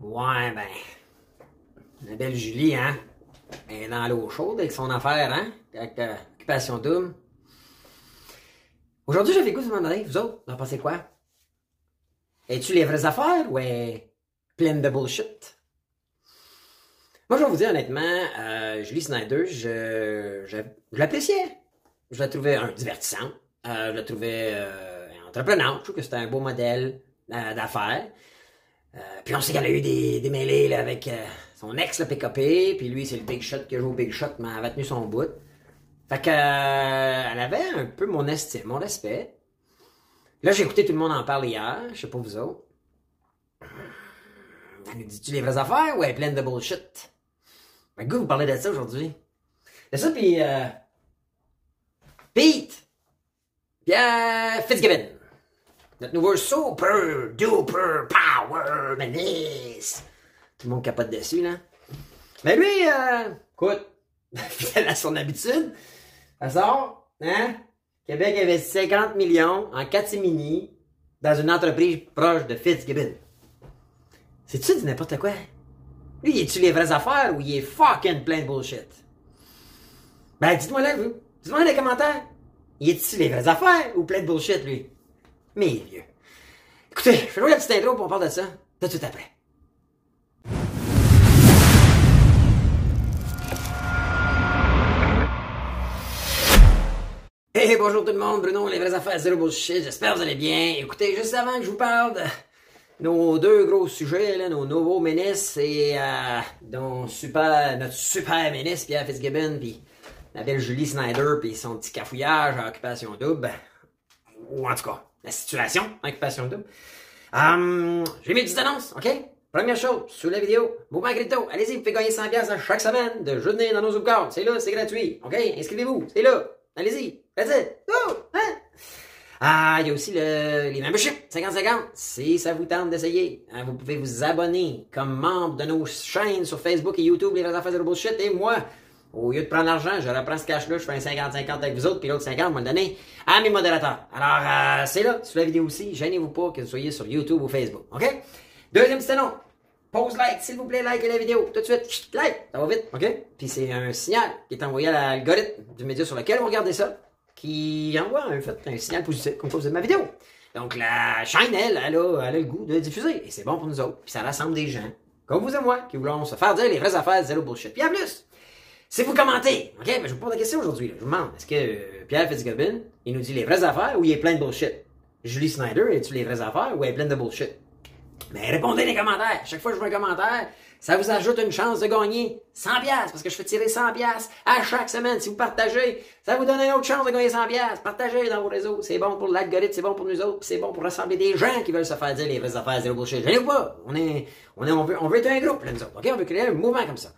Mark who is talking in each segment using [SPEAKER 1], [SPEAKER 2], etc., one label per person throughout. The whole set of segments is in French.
[SPEAKER 1] Ouais, ben. La belle Julie, hein? Elle est dans l'eau chaude avec son affaire, hein? Avec euh, Occupation Double. Aujourd'hui, j'avais goût de demander, vous autres, vous en pensez quoi? Es-tu les vraies affaires ou est pleine de bullshit? Moi, je vais vous dire honnêtement, euh, Julie Snyder, je, je, l'appréciais. Je la trouvais un, divertissante. Euh, je la trouvais euh, entreprenante. Je trouve que c'était un beau modèle d'affaires. Euh, puis on sait qu'elle a eu des, des mêlées là, avec euh, son ex, le PKP, puis lui, c'est le Big Shot qui a joué au Big Shot, mais elle avait tenu son bout. Fait que, euh, elle avait un peu mon estime, mon respect. Là, j'ai écouté tout le monde en parler hier, je sais pas vous autres. Elle nous dit-tu les vraies affaires ou elle est pleine de bullshit? Ben, goût, vous parlez de ça aujourd'hui. De ça, puis euh, Pete! Pierre Fitzgibbon! Notre nouveau super duper power menace! Tout le monde capote dessus, là. Mais lui, euh, écoute, fidèle à son habitude, ça hein? Québec investit 50 millions en catimini dans une entreprise proche de Fitzgibbon. C'est-tu du n'importe quoi? Lui, il est-tu les vraies affaires ou il est fucking plein de bullshit? Ben, dites-moi là, vous. Dites-moi dans les commentaires. Il est-tu les vraies affaires ou plein de bullshit, lui? Mais vieux. Écoutez, je vais jouer la petite intro pour on parle de ça tout de suite après. Hey, bonjour tout le monde, Bruno, les vraies affaires, zéro bullshit, j'espère que vous allez bien. Écoutez, juste avant que je vous parle de nos deux gros sujets, nos nouveaux ministres et euh, notre super ministre, Pierre Fitzgibbon, puis la belle Julie Snyder, puis son petit cafouillage à Occupation Double, ou en tout cas, la situation Occupation Double. Hum, J'ai mes petites annonces, OK? Première chose, sous la vidéo, mouvement crypto, allez-y, vous pouvez gagner 100$ à chaque semaine de jeûner dans nos Zoomcards. C'est là, c'est gratuit, OK? Inscrivez-vous, c'est là. Allez-y, vas-y, go, hein? Ah, il y a aussi le, les memberships, 50-50, si ça vous tente d'essayer. Hein, vous pouvez vous abonner comme membre de nos chaînes sur Facebook et YouTube, les affaires de bullshit, et moi, au lieu de prendre l'argent, je reprends ce cash-là, je fais un 50-50 avec vous autres, puis l'autre 50, moi le donner à mes modérateurs. Alors, euh, c'est là, sous la vidéo aussi, gênez-vous pas que vous soyez sur YouTube ou Facebook, OK? Deuxième petit annonce. Pose like, s'il vous plaît, likez la vidéo. Tout de suite, like, ça va vite, OK? Puis c'est un signal qui est envoyé à l'algorithme du média sur lequel vous regardez ça, qui envoie un signal positif comme quoi ma vidéo. Donc la chaîne, elle, elle a, elle a le goût de diffuser. Et c'est bon pour nous autres. Puis ça rassemble des gens, comme vous et moi, qui voulons se faire dire les vraies affaires, zéro bullshit. Puis en plus, si vous commentez, OK? Mais je vous pose la question aujourd'hui. Je vous demande, est-ce que euh, Pierre Fitzgibbon, il nous dit les vraies affaires ou il est plein de bullshit? Julie Snyder, es-tu les vraies affaires ou elle est pleine de bullshit? Mais répondez les commentaires. Chaque fois que je vois un commentaire, ça vous ajoute une chance de gagner 100 pièces parce que je fais tirer 100 pièces à chaque semaine. Si vous partagez, ça vous donne une autre chance de gagner 100 pièces. Partagez dans vos réseaux. C'est bon pour l'algorithme, c'est bon pour nous autres, c'est bon pour rassembler des gens qui veulent se faire dire les vraies affaires, zéro bullshit. Je pas. On est, on est, veut, on veut être un groupe, là, nous autres. OK? On veut créer un mouvement comme ça.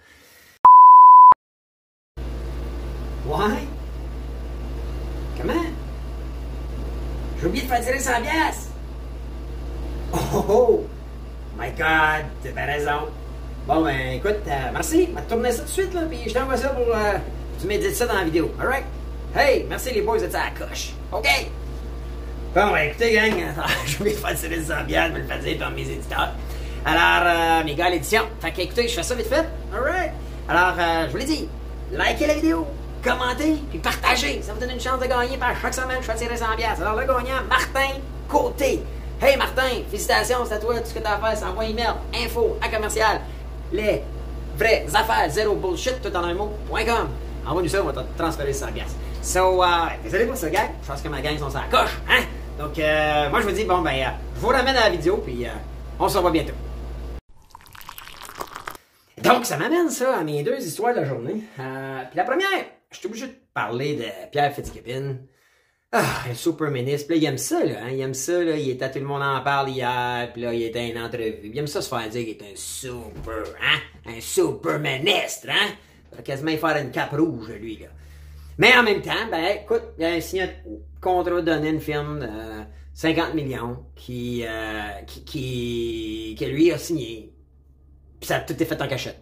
[SPEAKER 1] Ouais? Comment? J'ai oublié de faire tirer 100 pièces. Oh, oh, oh! My God, t'as bien raison. Bon, ben, écoute, euh, merci. Je vais te tourner ça tout de suite, là, puis je t'envoie ça pour. Euh, tu m'édites ça dans la vidéo. Alright? Hey, merci les boys, vous êtes à la coche? OK? Bon, ben, écoutez, gang, j'ai oublié de faire tirer 100 pièces, je me le fais dire par mes éditeurs. Alors, euh, mes gars, l'édition. Fait que, écoutez, je fais ça vite fait. Alright? Alors, euh, je vous l'ai dit, likez la vidéo, commentez, puis partagez. Ça vous donne une chance de gagner par chaque semaine, je fais tirer 100 pièces. Alors, le gagnant, Martin Côté. Hey Martin, félicitations, c'est à toi, tout ce que t'as à faire, c'est envoyer email, info, à commercial, les vraies affaires, zéro bullshit, tout en un mot, point com. Envoie-nous ça, on va te transférer 100 pièces. So, euh, désolé pour ça, gang? Je pense que ma gang sont sur la coche, hein? Donc, euh, moi, je vous dis, bon, ben, euh, je vous ramène à la vidéo, puis euh, on se revoit bientôt. Donc, ça m'amène ça à mes deux histoires de la journée. Euh, puis la première, je suis obligé de parler de Pierre Fitzgibbon. Ah, un super ministre. Là, il aime ça, là. Hein? Il aime ça, là. Il était tout le monde en parle hier. Puis là, il était une entrevue. Il aime ça se faire dire qu'il est un super, hein? Un super ministre, hein? Il va quasiment faire une cape rouge, lui, là. Mais en même temps, ben, écoute, il a signé un contrat donné une firme de 50 millions qui, euh, qui, que lui a signé. Puis ça a tout est fait en cachette.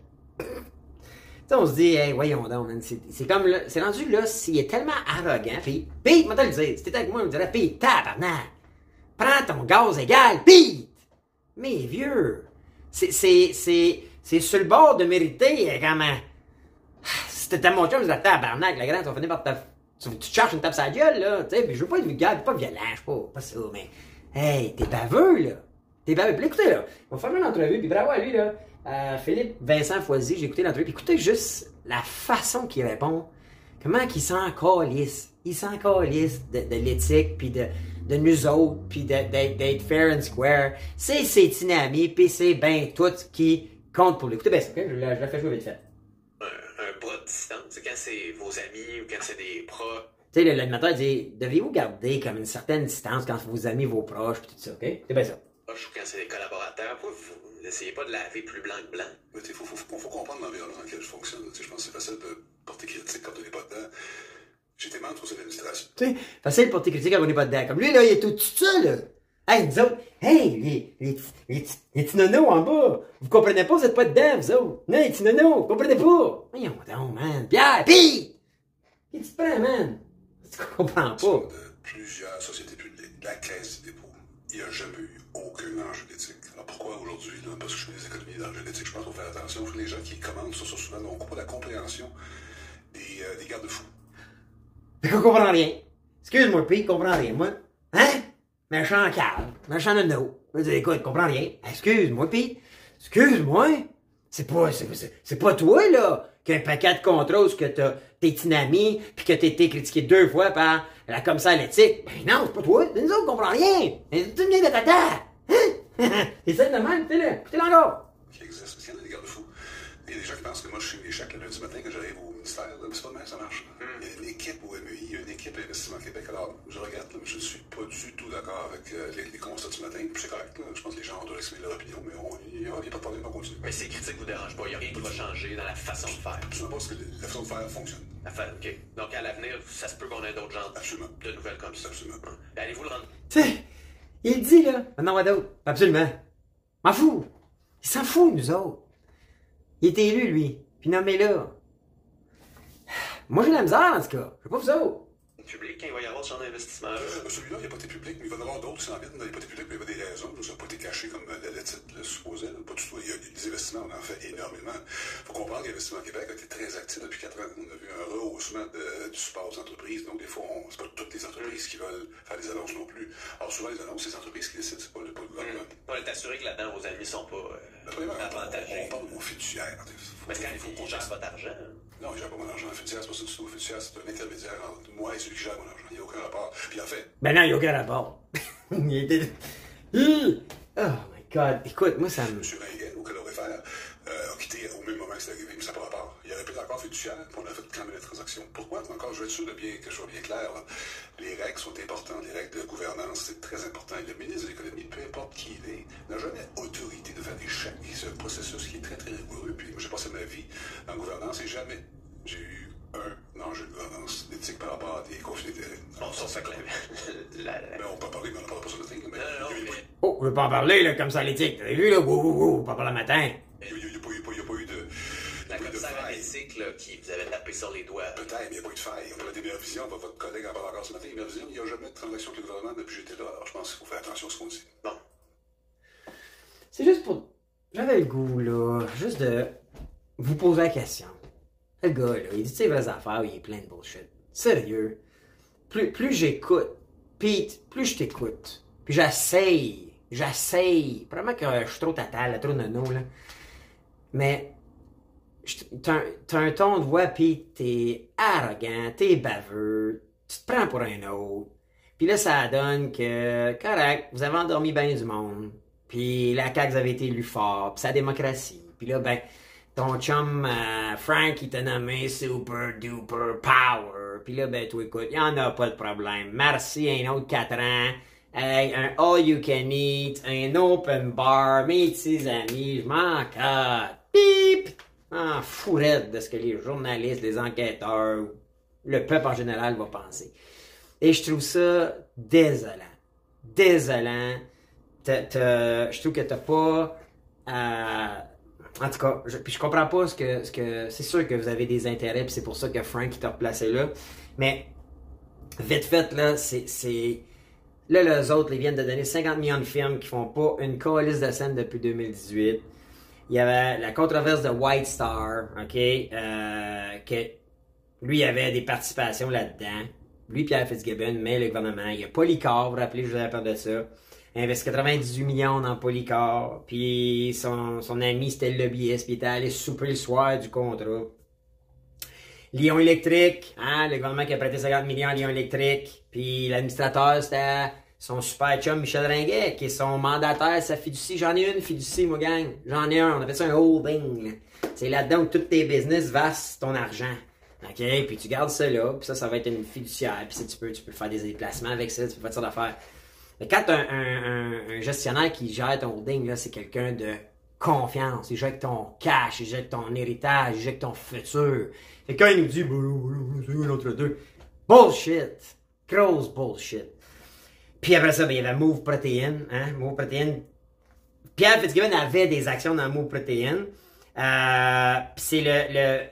[SPEAKER 1] On se dit, hey, voyons donc, c'est comme, c'est rendu là, s'il est tellement arrogant, pis, Pete, moi, te le dire, si t'étais avec moi, on me dirait, Pete, tabarnak, prends ton gaz égal, Pete! Mais vieux, C'est, c'est, c'est, c'est sur le bord de mériter, euh, comme, euh, si t'étais mon chum, je disais, tabarnak, la grande, tu vas finir par te, tu, tu cherches une tape sur la gueule, là, tu sais, puis je veux pas être vulgaire, pas violent, je sais pas, pas ça, mais, hey, t'es baveux, là. T'es baveux. Puis écoutez, là, on va faire une entrevue, puis bravo à lui, là, euh, Philippe Vincent Foisy, j'ai écouté l'entrevue, écoutez juste la façon qu'il répond, comment qu'il s'en calisse. Il s'en calisse de, de l'éthique, puis de, de nous autres, puis de- d'être fair and square. C'est ses dynamis, puis c'est ben tout qui compte pour lui. Écoutez bien ça, ok? Je la, je la fais jouer vite fait.
[SPEAKER 2] un, un bras de distance. C'est quand c'est vos amis ou quand c'est des pros.
[SPEAKER 1] Tu sais, l'animateur dit, devez-vous garder comme une certaine distance quand vous aimez vos proches, puis tout ça, ok? C'est bien ça.
[SPEAKER 2] Proches ou quand c'est des collaborateurs. Vous, vous n'essayez pas de laver plus blanc que blanc?
[SPEAKER 3] Il faut, faut, faut, faut comprendre l'environnement dans lequel je fonctionne. Tu sais, je pense que c'est facile de porter critique quand on n'est pas dedans. J'étais membre du conseil d'administration.
[SPEAKER 1] Tu sais, facile pour tes critiques quand on n'est pas dedans. Comme lui, là, il est tout, tout seul, là. Hey, nous autres, hey, les, les, les, petits- les petits nonos en bas, vous comprenez pas, vous êtes pas dedans, vous autres. Non, les petits nonos, vous comprenez pas. Voyons donc, man. Pierre, pis! Qu'est-ce que tu prends, man? Tu comprends pas.
[SPEAKER 3] de plusieurs sociétés publiques, la caisse du dépôt. Il n'y a jamais eu aucun enjeu d'éthique. Alors pourquoi aujourd'hui? Parce que je fais des économies d'enjeux d'éthique. Je pense faut faire attention. Les gens qui commandent sur ça souvent n'ont pas la compréhension des, euh, des garde-fous.
[SPEAKER 1] Fait qu'on comprend rien. Excuse-moi, Pete, comprends rien, moi. Hein? Méchant cave, méchant nono. Je dis, écoute, comprends rien. Excuse-moi, Pete. Excuse-moi. C'est pas, c'est, pas toi, là, qui a un paquet de contrôles que t'as tes dynamis, puis que t'as été critiqué deux fois par la commissaire à l'éthique. Ben non, c'est pas toi. Nous autres, on comprend rien. Tu viens de tata. Hein? Ça de même, t'es là. T'es là encore.
[SPEAKER 3] qui existent. Parce qu'il y en a des garde-fous. Il y a des gens qui pensent que moi, je suis l'échec le lundi matin quand j'arrive au ministère. c'est pas de même, ça marche. Il y a une équipe au MEI, il y a une équipe à Investissement Québec. Alors, je regrette, là, mais je ne suis pas du tout d'accord avec euh, les, les constats du matin. Puis c'est correct, là. Je pense que les gens doivent exprimer leur opinion, mais on- il n'y a, pas de problème, on continue.
[SPEAKER 2] Mais ces critiques vous dérangent pas. Il n'y a rien qui va changer dans la façon de faire.
[SPEAKER 3] Absolument pas, parce que la façon de faire fonctionne.
[SPEAKER 2] La fa- OK. Donc, à l'avenir, ça se peut qu'on ait d'autres genres
[SPEAKER 3] Absolument.
[SPEAKER 2] de nouvelles comme ça.
[SPEAKER 3] Absolument.
[SPEAKER 2] Hum. Allez-vous le rendre?
[SPEAKER 1] Il dit, là. Maintenant, what d'autre? Absolument. M'en fous. Il s'en fout, nous autres. Il est élu, lui. Puis nommé-là. Moi, j'ai la misère, en tout cas. Je sais pas vous autres.
[SPEAKER 2] Public, quand il va y avoir ce genre d'investissement
[SPEAKER 3] Euh, Celui-là, il n'a pas été public, mais il va y avoir qui s'en viennent. Il n'a pas été public, mais il y avait des raisons. Ça n'a pas été caché comme euh, le, titre le supposait. Pas du tout. Il y a des investissements, on en fait énormément. Il faut comprendre qu'Investissement Québec a été très actif depuis 4 ans. On a vu un rehaussement de- du support aux entreprises. Donc, des fois, on- c'est pas toutes les entreprises qui veulent faire des annonces non plus. Alors, souvent, les annonces, c'est les entreprises qui décident, c'est pas le, pas le gouvernement.
[SPEAKER 2] On est assuré que là-dedans, vos amis sont pas euh,
[SPEAKER 3] Premièrement, on,
[SPEAKER 2] avantagés.
[SPEAKER 3] on parle de nos fiduciaires. Faut-
[SPEAKER 2] Mais quand
[SPEAKER 3] faut-
[SPEAKER 2] même,
[SPEAKER 3] faut qu'on-
[SPEAKER 2] votre argent.
[SPEAKER 3] Non, il gère pas mon argent. Un fiduciaire, c'est pas ça du tout. Un fiduciaire, c'est un intermédiaire entre moi et celui qui gère mon argent. Il n'y a aucun rapport. Puis en fait,
[SPEAKER 1] Ben non, il n'y a aucun rapport. il était... Hi! Oh my God. Écoute, moi, ça me...
[SPEAKER 3] M. Ringen, au calorifère, euh, a quitté au même moment que c'est arrivé, mais ça n'a pas rapport. Il aurait pu être encore fiduciaire, puis on a fait quand même la transaction. Pourquoi? Encore, je veux être sûr de bien, que je sois bien clair. là. Les règles sont importantes, les règles de gouvernance, c'est très important. Et le ministre de l'économie, peu importe qui il est, n'a jamais autorité de faire des chèques. C'est un processus qui est très, très rigoureux. Puis ma vie en gouvernance et jamais j'ai eu un enjeu de gouvernance d'éthique par rapport à des conflits d'intérêts.
[SPEAKER 2] Bon, ça, c'est clair. La- la-
[SPEAKER 3] Mais on peut en parler, mais on n'en parle pas sur le thing. Mais
[SPEAKER 2] Non, non,
[SPEAKER 3] il n'y a,
[SPEAKER 2] mais-
[SPEAKER 1] Oh, je veux pas en parler, là, comme ça, l'éthique. T'as vu, là? Wouh, wouh, wouh, pas pour le matin.
[SPEAKER 3] il y a- a pas eu- il y a pas eu de. a
[SPEAKER 2] La
[SPEAKER 3] pas eu de
[SPEAKER 2] commissaire à l'éthique, là, qui vous avait tapé sur les doigts.
[SPEAKER 3] Peut-être, mais il n'y a pas eu de faille. On parlait des meilleures visions. Votre collègue en parle encore ce matin. Les meilleures visions, il n'y a jamais de transaction avec le gouvernement depuis que j'étais là. Alors je pense qu'il faut faire attention à ce qu'on dit.
[SPEAKER 2] Bon.
[SPEAKER 1] C'est juste pour. J'avais le goût, là, juste de vous poser la question. Le gars, là, il dit ses vraies affaires, il est plein de bullshit. Sérieux. Plus, plus j'écoute, Pete, plus je t'écoute. Puis j'essaye, j'essaye. Probablement que je suis trop tatal, trop nono, là. Mais t'as un, ton de voix, Pete, t'es arrogant, t'es baveux, tu te prends pour un autre. Puis là, ça donne que, correct, vous avez endormi bien du monde. Puis la CAQ, vous avez été élu fort. Puis la démocratie. Puis là, ben, ton chum euh, Frank, il t'a nommé Super Duper Power. Puis là, ben, toi, écoute, y en a pas de problème. Merci, un autre 4 ans. Hey, un all you can eat, un open bar, mes petits amis, je m'en casse. Pip! En fourrette de ce que les journalistes, les enquêteurs, le peuple en général va penser. Et je trouve ça désolant. Désolant. Je trouve que t'as pas. euh, en tout cas, je, puis je comprends pas ce que. Ce que c'est sûr que vous avez des intérêts, puis c'est pour ça que Frank t'a replacé là. Mais, vite fait, là, c'est. Là, les autres, ils viennent de donner 50 millions de films qui font pas une coalition de scène depuis 2018. Il y avait la controverse de White Star, OK, euh, que lui, il avait des participations là-dedans. Lui, Pierre Fitzgibbon, mais le gouvernement. Il y a Polycar, vous vous rappelez, je vous avais parlé de ça. Il investi 98 millions dans Polycar. Puis son, son ami, c'était le lobbyiste. Puis il était allé souper le soir du contrat. Lyon électrique, hein, le gouvernement qui a prêté 50 millions à Lyon électrique. Puis l'administrateur, c'était son super chum Michel Ringuet, qui est son mandataire, sa fiducie. J'en ai une fiducie, moi, gang. J'en ai un. On appelle ça un holding. C'est là-dedans où tous tes business versent ton argent. OK? Puis tu gardes ça là, puis ça, ça va être une fiduciaire. Puis si tu peux, tu peux faire des déplacements avec ça, tu peux faire ça d'affaires. Mais quand un, un, un, gestionnaire qui gère ton holding, c'est quelqu'un de confiance. Il gère ton cash, il gère ton héritage, il gère ton futur. Et quand il nous dit, l'autre deux. Bullshit! Gross bullshit. Puis après ça, ben, il y avait Move Protein. Hein? Move Protein. Pierre Fitzgibbon avait des actions dans Move Protein. Euh, c'est le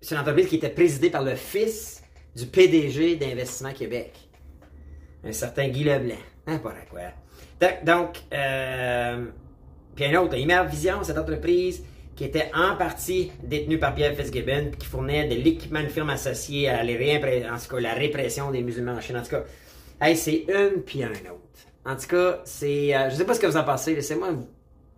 [SPEAKER 1] c'est une entreprise qui était présidée par le fils du PDG d'Investissement Québec. Un certain Guy Leblanc. N'importe quoi. Donc, euh, puis un autre, Imer Vision, cette entreprise qui était en partie détenue par Pierre Fitzgibbon, qui fournait de l'équipement de firme associé à en tout cas, la répression des musulmans en Chine. En tout cas, hey, c'est une puis un autre. En tout cas, c'est. Euh, je sais pas ce que vous en pensez, laissez-moi.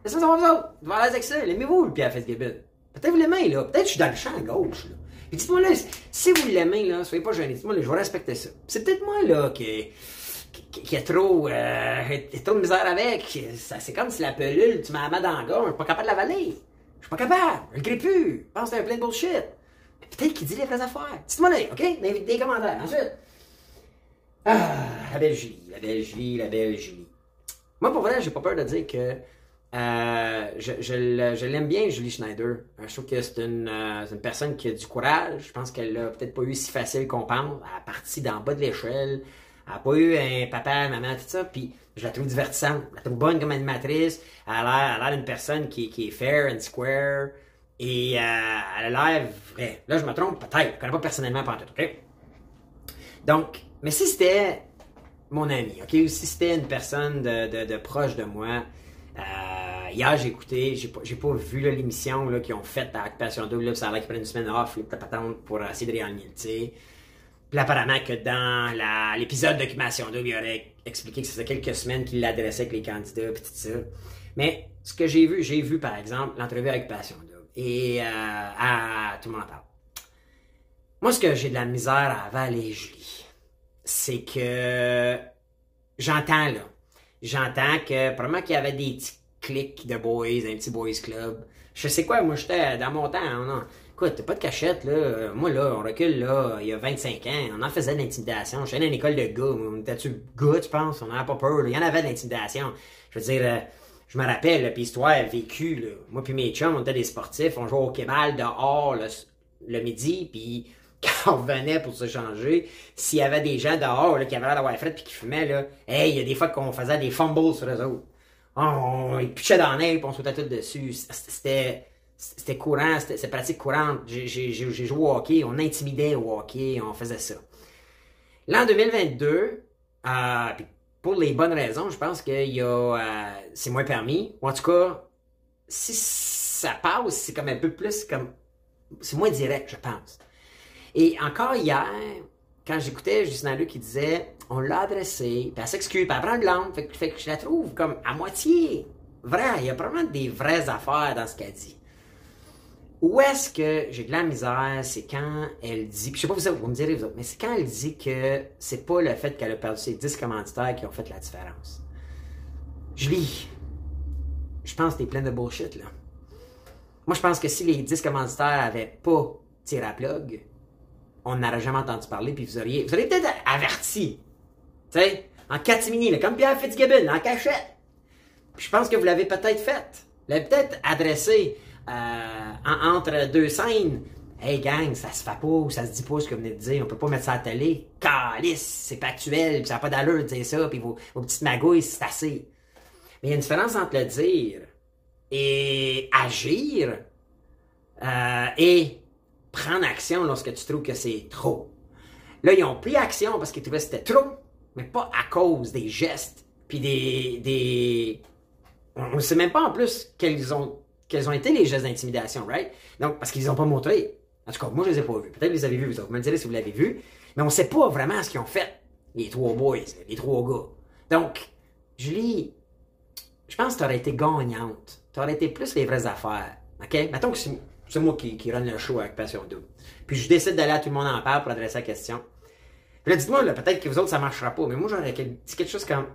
[SPEAKER 1] Laissez-moi savoir vous autres. Vous avec ça. L'aimez-vous, le Pierre Fitzgibbon? Peut-être vous l'aimez, là. Peut-être que je suis dans le champ gauche, là. Dites-moi là, si vous l'aimez, là, soyez pas gênés. Dites-moi, là, je vais respecter ça. C'est peut-être moi, là, qui qui a trop, euh, trop de misère avec. c'est comme si la pelule, tu m'as dans la gorge, je suis pas capable de l'avaler. Je suis pas capable. Je le plus. Je pense que c'est un plein de bullshit. Peut-être qu'il dit les vraies affaires. Dites-moi là, OK? Des, des commentaires. Ensuite. Ah, la belle Julie, la belle Julie, la belle Julie. Moi, pour vrai, j'ai pas peur de dire que euh, je, l'aime bien, Julie Schneider. Je trouve que c'est une, euh, personne qui a du courage. Je pense qu'elle a peut-être pas eu si facile qu'on pense. Elle a parti d'en bas de l'échelle. Elle n'a pas eu un papa, maman, tout ça. Puis je la trouve divertissante. Je la trouve bonne comme animatrice. Elle a l'air d'une personne qui, est fair and square. Et euh, elle a l'air vrai. Là, je me trompe, peut-être. Je ne connais pas personnellement pas OK? Donc, mais si c'était mon ami, OK? Ou si c'était une personne de, de, proche de moi, euh, hier, j'ai écouté, j'ai pas, pas vu l'émission qu'ils ont faite à Occupation Double, ça a l'air qu'ils prennent une semaine off, pour essayer de réanimer, puis apparemment que dans l'épisode d'Occupation Double, il aurait expliqué que ça faisait quelques semaines qu'il l'adressait avec les candidats, puis tout ça. Mais ce que j'ai vu, j'ai vu par exemple l'entrevue à Occupation Double. Et euh, à, tout le monde en parle. Moi, ce que j'ai de la misère à avaler, Julie, c'est que j'entends là. J'entends que probablement qu'il y avait des petits clics de boys, un petit boys club. Je sais quoi, moi j'étais dans mon temps, non? Écoute, t'as pas de cachette, là. Moi, là, on recule, là, il y a 25 ans, on en faisait de l'intimidation. J'étais dans une école de gars. On était-tu gars, tu penses? On n'avait pas peur, Il y en avait de l'intimidation. Je veux dire, euh, je me rappelle, puis histoire vécue, là. Moi puis mes chums, on était des sportifs. On jouait au kebal dehors le, midi, puis quand on revenait pour se changer, s'il y avait des gens dehors, qui avaient l'air d'avoir fret puis qui fumaient, là, hey, il y a des fois qu'on faisait des fumbles sur eux autres. On, ils pitchaient dans l'air, puis on sautait tout dessus. C'était c'était courant, c'était pratique courante. J'ai joué au hockey, on intimidait au hockey, on faisait ça. L'an 2022, euh, pour les bonnes raisons, je pense que euh, c'est moins permis. Ou en tout cas, si ça passe, c'est comme un peu plus comme. C'est moins direct, je pense. Et encore hier, quand j'écoutais Justin Luc qui disait on l'a adressé, puis elle s'excuse, puis elle prend de l'angle, fait, que je la trouve comme à moitié vrai. Il y a probablement des vraies affaires dans ce qu'elle dit. Où est-ce que j'ai de la misère, c'est quand elle dit, puis je sais pas vous, vous me direz vous autres, mais c'est quand elle dit que c'est pas le fait qu'elle a perdu ses 10 commanditaires qui ont fait la différence. Je lis. Je pense que t'es plein de bullshit, là. Moi, je pense que si les 10 commanditaires avaient pas tiré à plug, on n'aurait jamais entendu parler, puis vous auriez, vous auriez peut-être averti. Tu sais, en catimini, comme Pierre Fitzgibbon, en cachette. Puis je pense que vous l'avez peut-être fait. Vous l'avez peut-être adressé euh, entre deux scènes. Hey gang, ça se fait pas ou ça se dit pas ce que vous venez de dire, on peut pas mettre ça à la télé. Calice, c'est pas actuel, ça n'a pas d'allure de dire ça, puis vos, petites magouilles, c'est assez. Mais il y a une différence entre le dire et agir euh, et prendre action lorsque tu trouves que c'est trop. Là, ils ont pris action parce qu'ils trouvaient que c'était trop. mais pas à cause des gestes, puis des... des... On ne sait même pas en plus quels ont, quels ont été les gestes d'intimidation, right? Donc, parce qu'ils n'ont pas montré. En tout cas, moi, je les ai pas vus. Peut-être que vous les avez vus, vous, me direz si vous l'avez vu. Mais on ne sait pas vraiment ce qu'ils ont fait, les trois boys, les trois gars. Donc, Julie, je pense que tu aurais été gagnante. Tu aurais été plus les vraies affaires. OK? Mettons que c'est moi qui, qui run le show avec Passion Double. Puis je décide d'aller à Tout le monde en parle pour adresser la question. Puis là, dites-moi, peut-être que vous autres, ça marchera pas. Mais moi, j'aurais dit quelque chose comme...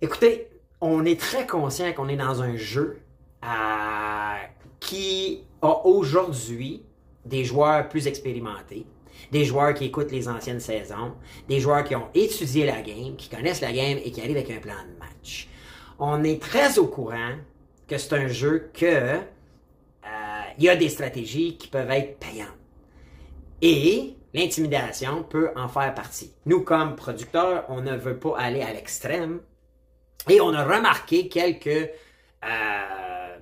[SPEAKER 1] Écoutez, on est très conscient qu'on est dans un jeu qui a aujourd'hui des joueurs plus expérimentés, des joueurs qui écoutent les anciennes saisons, des joueurs qui ont étudié la game, qui connaissent la game et qui arrivent avec un plan de match. On est très au courant que c'est un jeu que il y a des stratégies qui peuvent être payantes. Et l'intimidation peut en faire partie. Nous, comme producteurs, on ne veut pas aller à l'extrême. Et on a remarqué quelques euh,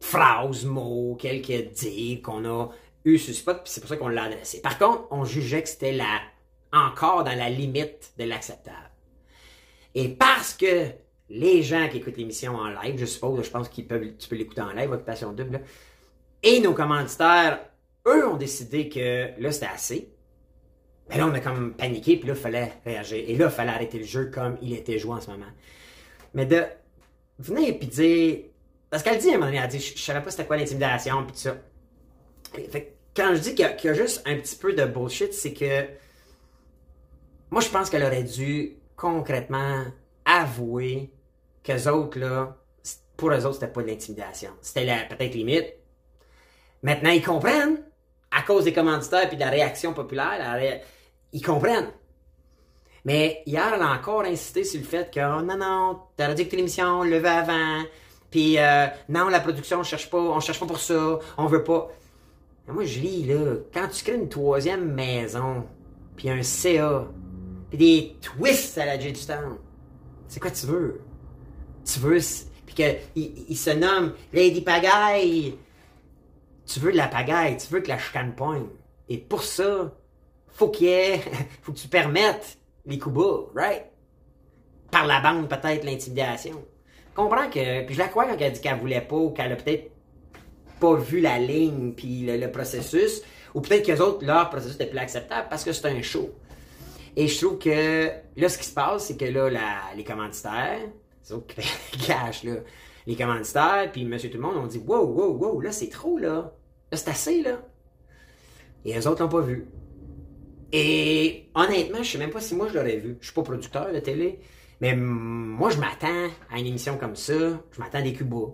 [SPEAKER 1] phrases, mots, quelques dires qu'on a eu sur spot, puis c'est pour ça qu'on l'a adressé. Par contre, on jugeait que c'était là, encore dans la limite de l'acceptable. Et parce que les gens qui écoutent l'émission en live, je suppose, je pense qu'ils peuvent, tu peux l'écouter en live, Occupation Double, et nos commanditaires, eux ont décidé que là, c'était assez. Mais là, on a comme paniqué, puis là, il fallait réagir. Et là, il fallait arrêter le jeu comme il était joué en ce moment. Mais de venir puis dire. Parce qu'elle dit à un moment donné, elle dit Je, savais pas c'était quoi l'intimidation, puis tout ça. fait quand je dis qu'il y, a juste un petit peu de bullshit, c'est que. Moi, je pense qu'elle aurait dû concrètement avouer qu'eux autres, là, pour eux autres, c'était pas de l'intimidation. C'était peut-être limite. Maintenant, ils comprennent, à cause des commanditaires et de la réaction populaire, ils comprennent. Mais hier, elle a encore insisté sur le fait que oh, non, non, t'as dit que l'émission, levée avant, puis euh, non, la production, on cherche pas, on cherche pas pour ça, on veut pas. Moi, je lis, là, quand tu crées une troisième maison, puis un CA, puis des twists à la J c'est quoi tu veux? Tu veux. Puis qu'il il se nomme Lady Pagaille. Tu veux de la pagaille, tu veux que la chicane pogne. Et pour ça, faut qu'il y ait. faut que tu permettes les coups bas, right? Par la bande, peut-être, l'intimidation. Comprends que. Puis je la crois quand elle dit qu'elle voulait pas, ou qu'elle a peut-être pas vu la ligne, puis le, processus. Ou peut-être que les autres, leur processus était plus acceptable parce que c'est un show. Et je trouve que là, ce qui se passe, c'est que là, les commanditaires, c'est eux qui cash, là, les commanditaires, puis monsieur tout le monde, ont dit Wow, wow, wow, là, c'est trop, là. C'est assez, là. Et les autres l'ont pas vu. Et honnêtement, je sais même pas si moi je l'aurais vu. Je suis pas producteur de télé. Mais moi, je m'attends à une émission comme ça. Je m'attends à des Cubas.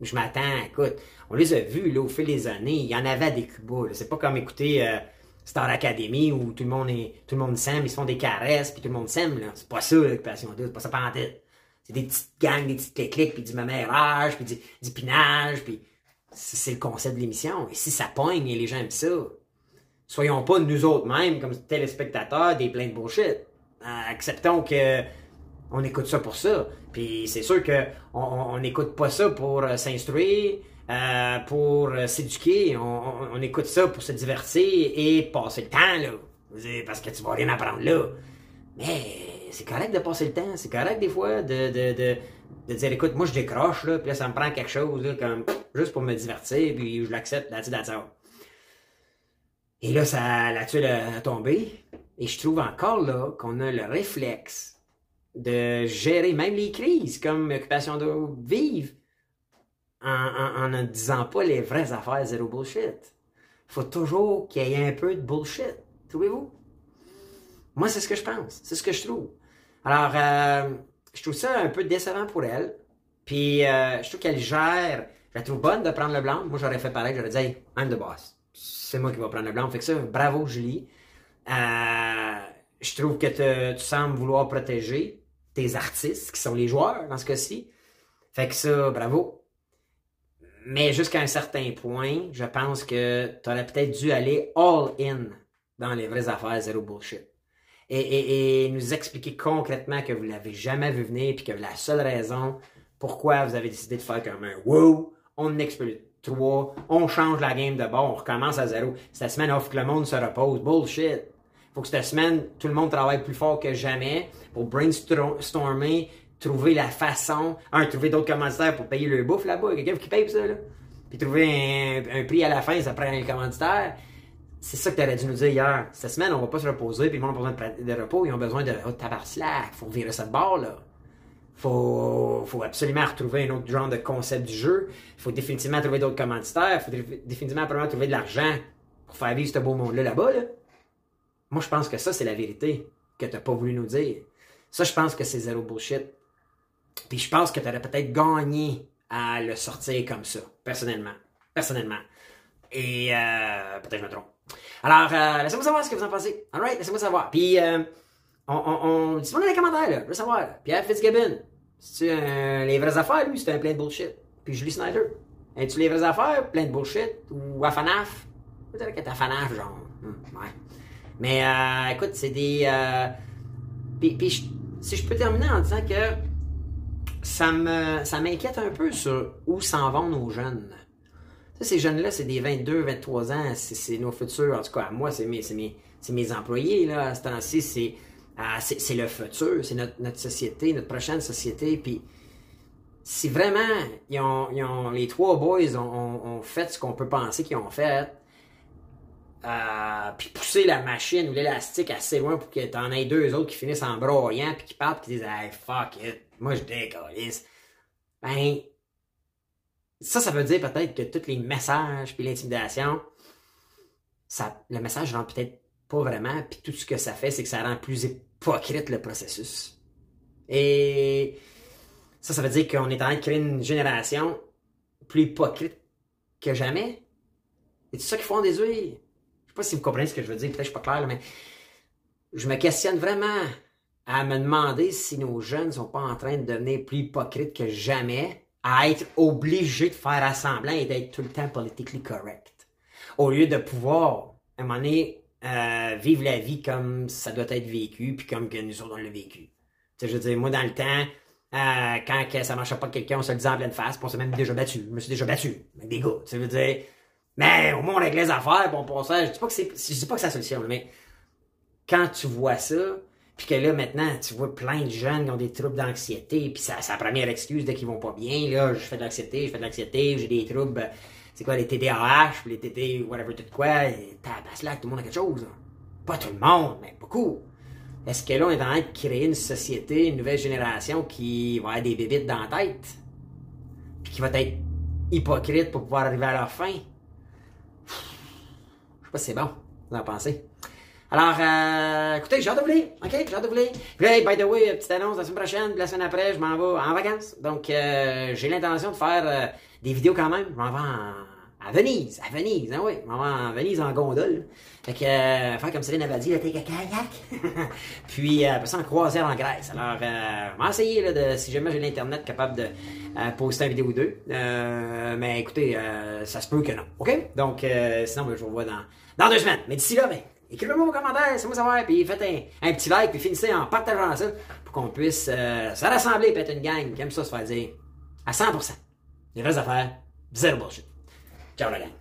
[SPEAKER 1] Je m'attends, écoute, on les a vus là, au fil des années. Il y en avait des Cubas. C'est pas comme écouter euh, Star Academy où tout le monde est, tout le monde s'aime, ils se font des caresses, puis tout le monde s'aime. C'est pas ça l'occupation double, c'est pas ça tête. C'est des petites gangs, des petites clics, puis du mamérage, puis du, du pinage, puis c'est le concept de l'émission. Et si ça pogne et les gens aiment ça, soyons pas nous autres mêmes, comme téléspectateurs, des pleins de bullshit. Euh, acceptons que on écoute ça pour ça. Puis c'est sûr que on n'écoute pas ça pour euh, s'instruire, euh, pour s'éduquer. On, écoute ça pour se divertir et passer le temps, là. Parce que tu vas rien apprendre là. Mais c'est correct de passer le temps. C'est correct des fois de, de, de, de, dire écoute, moi je décroche, là, puis là ça me prend quelque chose, là, comme juste pour me divertir, puis je l'accepte, là-dessus, Et là, ça, là-dessus, a tombé. Et je trouve encore là qu'on a le réflexe de gérer même les crises comme Occupation de vivre en, ne disant pas les vraies affaires zéro bullshit. faut toujours qu'il y ait un peu de bullshit. Trouvez-vous? Moi, c'est ce que je pense. C'est ce que je trouve. Alors, euh, je trouve ça un peu décevant pour elle. Puis, euh, je trouve qu'elle gère. La trouve bonne de prendre le blanc. Moi, j'aurais fait pareil. J'aurais dit, hey, I'm the boss. C'est moi qui vais prendre le blanc. Fait que ça, bravo, Julie. Euh, je trouve que tu sembles vouloir protéger tes artistes, qui sont les joueurs dans ce cas-ci. Fait que ça, bravo. Mais jusqu'à un certain point, je pense que tu aurais peut-être dû aller all in dans les vraies affaires zéro bullshit. Et, nous expliquer concrètement que vous l'avez jamais vu venir puis que la seule raison pourquoi vous avez décidé de faire comme un wow, on n'explique trois, on change la game de bord, on recommence à zéro. Cette semaine offre que le monde se repose. Bullshit. faut que cette semaine, tout le monde travaille plus fort que jamais pour brainstormer, trouver la façon, un, trouver d'autres commanditaires pour payer le bouffe là-bas. Quelqu'un qui paye pour ça, là. Puis trouver un, prix à la fin, ça prend les commanditaire. C'est ça que tu aurais dû nous dire hier. Cette semaine, on va pas se reposer, puis le monde a besoin de, repos, ils ont besoin de, oh, tabarnak, faut virer ça de bord, là. Faut, faut absolument retrouver un autre genre de concept du jeu. Il faut définitivement trouver d'autres commanditaires. Il faut définitivement trouver de l'argent pour faire vivre ce beau monde-là là-bas, là. Moi, je pense que ça, c'est la vérité que tu n'as pas voulu nous dire. Ça, je pense que c'est zéro bullshit. Puis je pense que tu aurais peut-être gagné à le sortir comme ça, personnellement. Personnellement. Et euh, peut-être je me trompe. Alors, euh, laissez-moi savoir ce que vous en pensez. Alright, laissez-moi savoir. Puis, euh, dites-moi dans les commentaires, là. Je veux savoir. Pierre Fitzgibbon, c'est-tu un, les vraies affaires, lui, c'est un plein de bullshit. Puis Julie Snyder, es-tu les vraies affaires, plein de bullshit? Ou à FANAF? Peut-être qu'elle est genre. Hmm, ouais. Mais, euh, écoute, c'est des... Euh, puis, si je peux terminer en disant que ça me ça m'inquiète un peu sur où s'en vont nos jeunes. ces jeunes-là, c'est des 22, 23 ans, c'est nos futurs. En tout cas, moi, c'est mes, mes, mes employés, là, à ce temps-ci, ah, c'est le futur, c'est notre, société, notre prochaine société. Puis, si vraiment ils les trois boys ont, fait ce qu'on peut penser qu'ils ont fait, euh, puis pousser la machine ou l'élastique assez loin pour que t'en aies deux autres qui finissent en broyant, puis qui partent, puis qui disent Hey, fuck it, moi je décollisse. Ben, ça, ça veut dire peut-être que tous les messages puis l'intimidation, ça, le message rentre peut-être pas vraiment, puis tout ce que ça fait, c'est que ça rend plus hypocrite le processus. Et ça, ça veut dire qu'on est en train de créer une génération plus hypocrite que jamais. Et tout ça qui font des huiles. Je sais pas si vous comprenez ce que je veux dire, peut-être que je suis pas clair, mais je me questionne vraiment à me demander si nos jeunes sont pas en train de devenir plus hypocrites que jamais, à être obligés de faire assemblant et d'être tout le temps politiquement correct. Au lieu de pouvoir, à un euh, vivre la vie comme ça doit être vécu, puis comme que nous autres on l'a vécu. Tu sais, je veux dire, moi dans le temps, euh, quand que ça marchait pas quelqu'un, on se le disait en pleine face, puis on s'est même déjà battu. Je me suis déjà battu avec des gars. Tu veux dire, mais au moins on règle les affaires, bon pour ça, je dis pas que c'est, je dis pas que c'est la solution, mais quand tu vois ça, puis que là, maintenant, tu vois plein de jeunes qui ont des troubles d'anxiété, puis c'est la première excuse dès qu'ils vont pas bien, là, je fais de l'anxiété, je fais de l'anxiété, j'ai des troubles, c'est quoi, les TDAH, les TT, whatever, tout quoi, et là, tout le monde a quelque chose, Pas tout le monde, mais beaucoup. Est-ce que là, on est en train de créer une société, une nouvelle génération qui va avoir des bébites dans la tête? Puis qui va être hypocrite pour pouvoir arriver à leur fin? Je sais pas si c'est bon. Vous en pensez? Alors, euh, écoutez, j'ai hâte de vous lire. OK? J'ai hâte de vous lire. Puis by the way, petite annonce, la semaine prochaine, la semaine après, je m'en vais en vacances. Donc, euh, j'ai l'intention de faire euh, des vidéos quand même. Je m'en vais à Venise. À Venise, hein, oui. Vais en Venise en gondole. Fait que, euh, faire comme Céline avait dit, le kayak. Puis, après ça, en croisière en Grèce. Alors, euh, je vais essayer, là, de, si jamais j'ai l'Internet capable de poster une vidéo ou deux. mais écoutez, ça se peut que non. OK? Donc, sinon, ben, je vous revois dans, dans deux semaines. Mais d'ici là, ben, Écrivez-moi vos commentaires, c'est moi savoir, puis faites un, petit like, puis finissez en partageant ça pour qu'on puisse euh, se rassembler et être une gang qui aime ça se faire dire à 100%. Les vraies affaires, zéro bullshit. Ciao la gang.